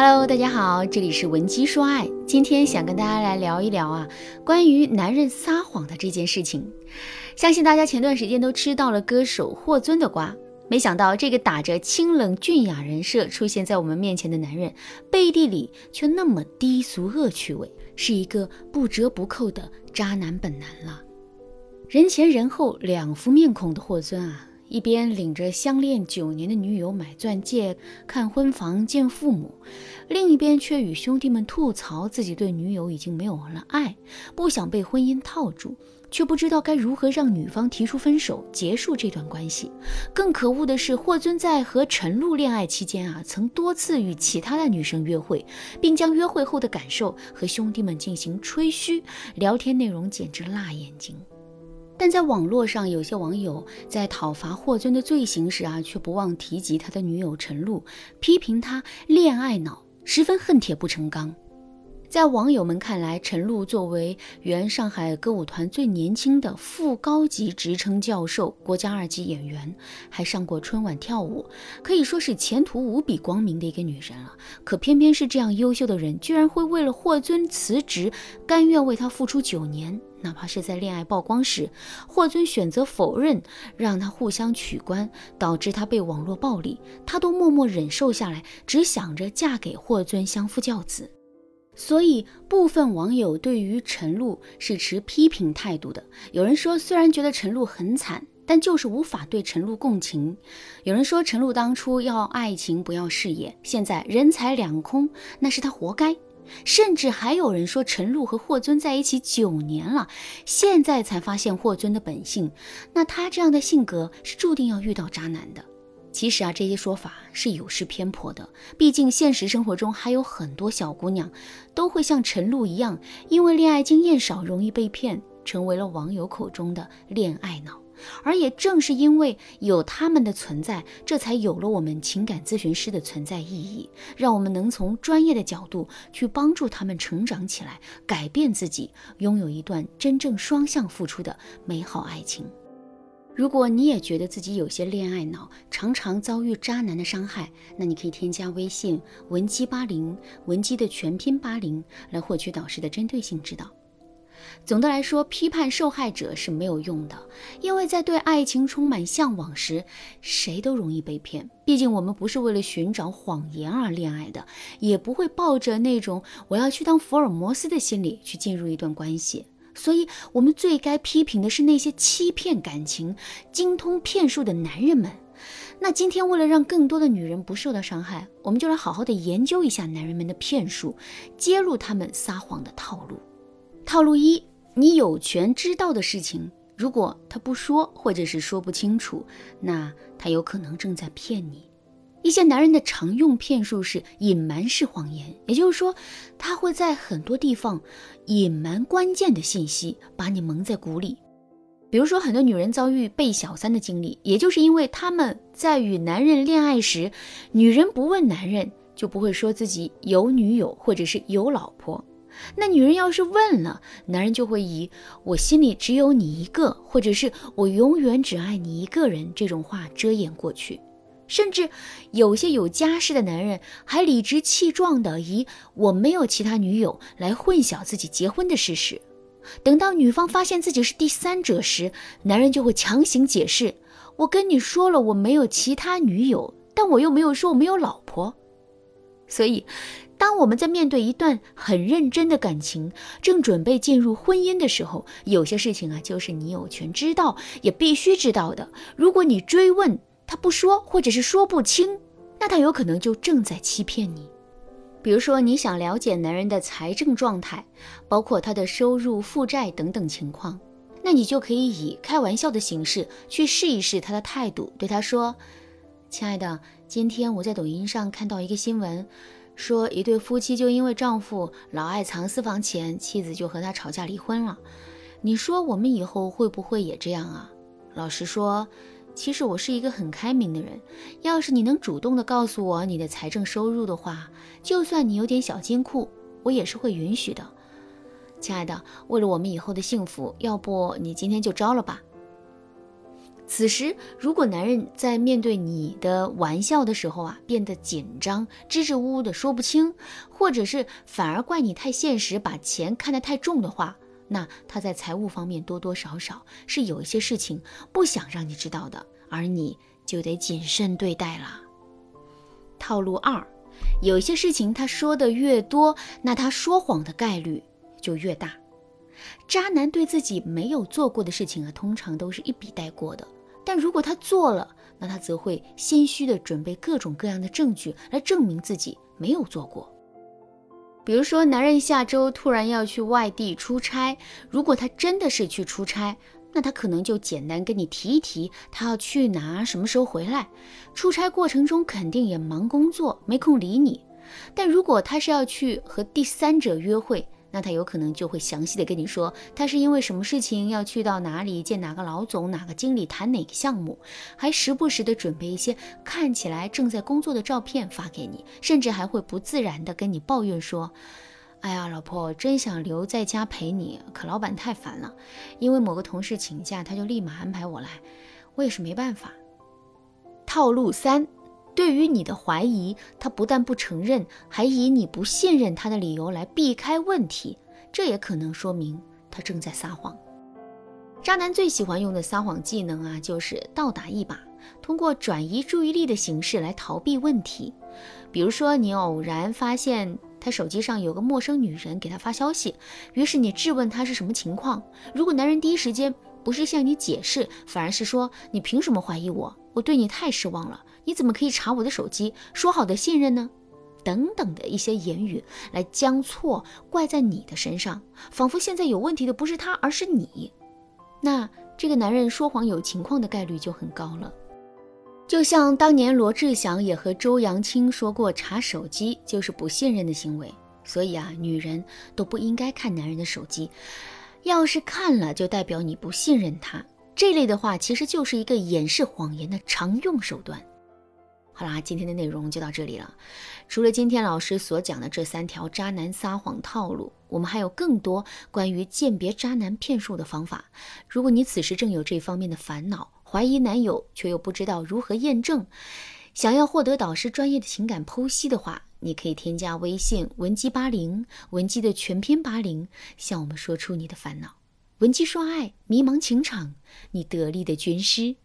Hello，大家好，这里是文姬说爱。今天想跟大家来聊一聊啊，关于男人撒谎的这件事情。相信大家前段时间都吃到了歌手霍尊的瓜，没想到这个打着清冷俊雅人设出现在我们面前的男人，背地里却那么低俗恶趣味，是一个不折不扣的渣男本男了。人前人后两副面孔的霍尊啊。一边领着相恋九年的女友买钻戒、看婚房、见父母，另一边却与兄弟们吐槽自己对女友已经没有了爱，不想被婚姻套住，却不知道该如何让女方提出分手，结束这段关系。更可恶的是，霍尊在和陈露恋爱期间啊，曾多次与其他的女生约会，并将约会后的感受和兄弟们进行吹嘘，聊天内容简直辣眼睛。但在网络上，有些网友在讨伐霍尊的罪行时啊，却不忘提及他的女友陈露，批评他恋爱脑，十分恨铁不成钢。在网友们看来，陈露作为原上海歌舞团最年轻的副高级职称教授、国家二级演员，还上过春晚跳舞，可以说是前途无比光明的一个女人了。可偏偏是这样优秀的人，居然会为了霍尊辞职，甘愿为他付出九年，哪怕是在恋爱曝光时，霍尊选择否认，让他互相取关，导致他被网络暴力，他都默默忍受下来，只想着嫁给霍尊，相夫教子。所以，部分网友对于陈露是持批评态度的。有人说，虽然觉得陈露很惨，但就是无法对陈露共情。有人说，陈露当初要爱情不要事业，现在人财两空，那是他活该。甚至还有人说，陈露和霍尊在一起九年了，现在才发现霍尊的本性，那他这样的性格是注定要遇到渣男的。其实啊，这些说法是有失偏颇的。毕竟现实生活中还有很多小姑娘，都会像陈露一样，因为恋爱经验少，容易被骗，成为了网友口中的恋爱脑。而也正是因为有他们的存在，这才有了我们情感咨询师的存在意义，让我们能从专业的角度去帮助他们成长起来，改变自己，拥有一段真正双向付出的美好爱情。如果你也觉得自己有些恋爱脑，常常遭遇渣男的伤害，那你可以添加微信文姬八零，文姬的全拼八零，来获取导师的针对性指导。总的来说，批判受害者是没有用的，因为在对爱情充满向往时，谁都容易被骗。毕竟我们不是为了寻找谎言而恋爱的，也不会抱着那种我要去当福尔摩斯的心理去进入一段关系。所以，我们最该批评的是那些欺骗感情、精通骗术的男人们。那今天，为了让更多的女人不受到伤害，我们就来好好的研究一下男人们的骗术，揭露他们撒谎的套路。套路一：你有权知道的事情，如果他不说，或者是说不清楚，那他有可能正在骗你。一些男人的常用骗术是隐瞒式谎言，也就是说，他会在很多地方隐瞒关键的信息，把你蒙在鼓里。比如说，很多女人遭遇被小三的经历，也就是因为他们在与男人恋爱时，女人不问男人，就不会说自己有女友或者是有老婆。那女人要是问了，男人就会以“我心里只有你一个”或者是“我永远只爱你一个人”这种话遮掩过去。甚至有些有家室的男人还理直气壮地以“我没有其他女友”来混淆自己结婚的事实。等到女方发现自己是第三者时，男人就会强行解释：“我跟你说了我没有其他女友，但我又没有说我没有老婆。”所以，当我们在面对一段很认真的感情，正准备进入婚姻的时候，有些事情啊，就是你有权知道，也必须知道的。如果你追问，他不说，或者是说不清，那他有可能就正在欺骗你。比如说，你想了解男人的财政状态，包括他的收入、负债等等情况，那你就可以以开玩笑的形式去试一试他的态度，对他说：“亲爱的，今天我在抖音上看到一个新闻，说一对夫妻就因为丈夫老爱藏私房钱，妻子就和他吵架离婚了。你说我们以后会不会也这样啊？老实说。”其实我是一个很开明的人，要是你能主动的告诉我你的财政收入的话，就算你有点小金库，我也是会允许的。亲爱的，为了我们以后的幸福，要不你今天就招了吧？此时，如果男人在面对你的玩笑的时候啊，变得紧张、支支吾吾的说不清，或者是反而怪你太现实，把钱看得太重的话，那他在财务方面多多少少是有一些事情不想让你知道的，而你就得谨慎对待了。套路二，有些事情他说的越多，那他说谎的概率就越大。渣男对自己没有做过的事情啊，通常都是一笔带过的。但如果他做了，那他则会心虚的准备各种各样的证据来证明自己没有做过。比如说，男人下周突然要去外地出差，如果他真的是去出差，那他可能就简单跟你提一提他要去哪，什么时候回来。出差过程中肯定也忙工作，没空理你。但如果他是要去和第三者约会，那他有可能就会详细的跟你说，他是因为什么事情要去到哪里见哪个老总、哪个经理谈哪个项目，还时不时的准备一些看起来正在工作的照片发给你，甚至还会不自然的跟你抱怨说：“哎呀，老婆，真想留在家陪你，可老板太烦了，因为某个同事请假，他就立马安排我来，我也是没办法。”套路三。对于你的怀疑，他不但不承认，还以你不信任他的理由来避开问题，这也可能说明他正在撒谎。渣男最喜欢用的撒谎技能啊，就是倒打一把，通过转移注意力的形式来逃避问题。比如说，你偶然发现他手机上有个陌生女人给他发消息，于是你质问他是什么情况。如果男人第一时间不是向你解释，反而是说你凭什么怀疑我？我对你太失望了。你怎么可以查我的手机？说好的信任呢？等等的一些言语来将错怪在你的身上，仿佛现在有问题的不是他，而是你。那这个男人说谎有情况的概率就很高了。就像当年罗志祥也和周扬青说过，查手机就是不信任的行为。所以啊，女人都不应该看男人的手机，要是看了，就代表你不信任他。这类的话，其实就是一个掩饰谎言的常用手段。好啦，今天的内容就到这里了。除了今天老师所讲的这三条渣男撒谎套路，我们还有更多关于鉴别渣男骗术的方法。如果你此时正有这方面的烦恼，怀疑男友却又不知道如何验证，想要获得导师专业的情感剖析的话，你可以添加微信文姬八零，文姬的全拼八零，向我们说出你的烦恼。文姬说爱，迷茫情场，你得力的军师。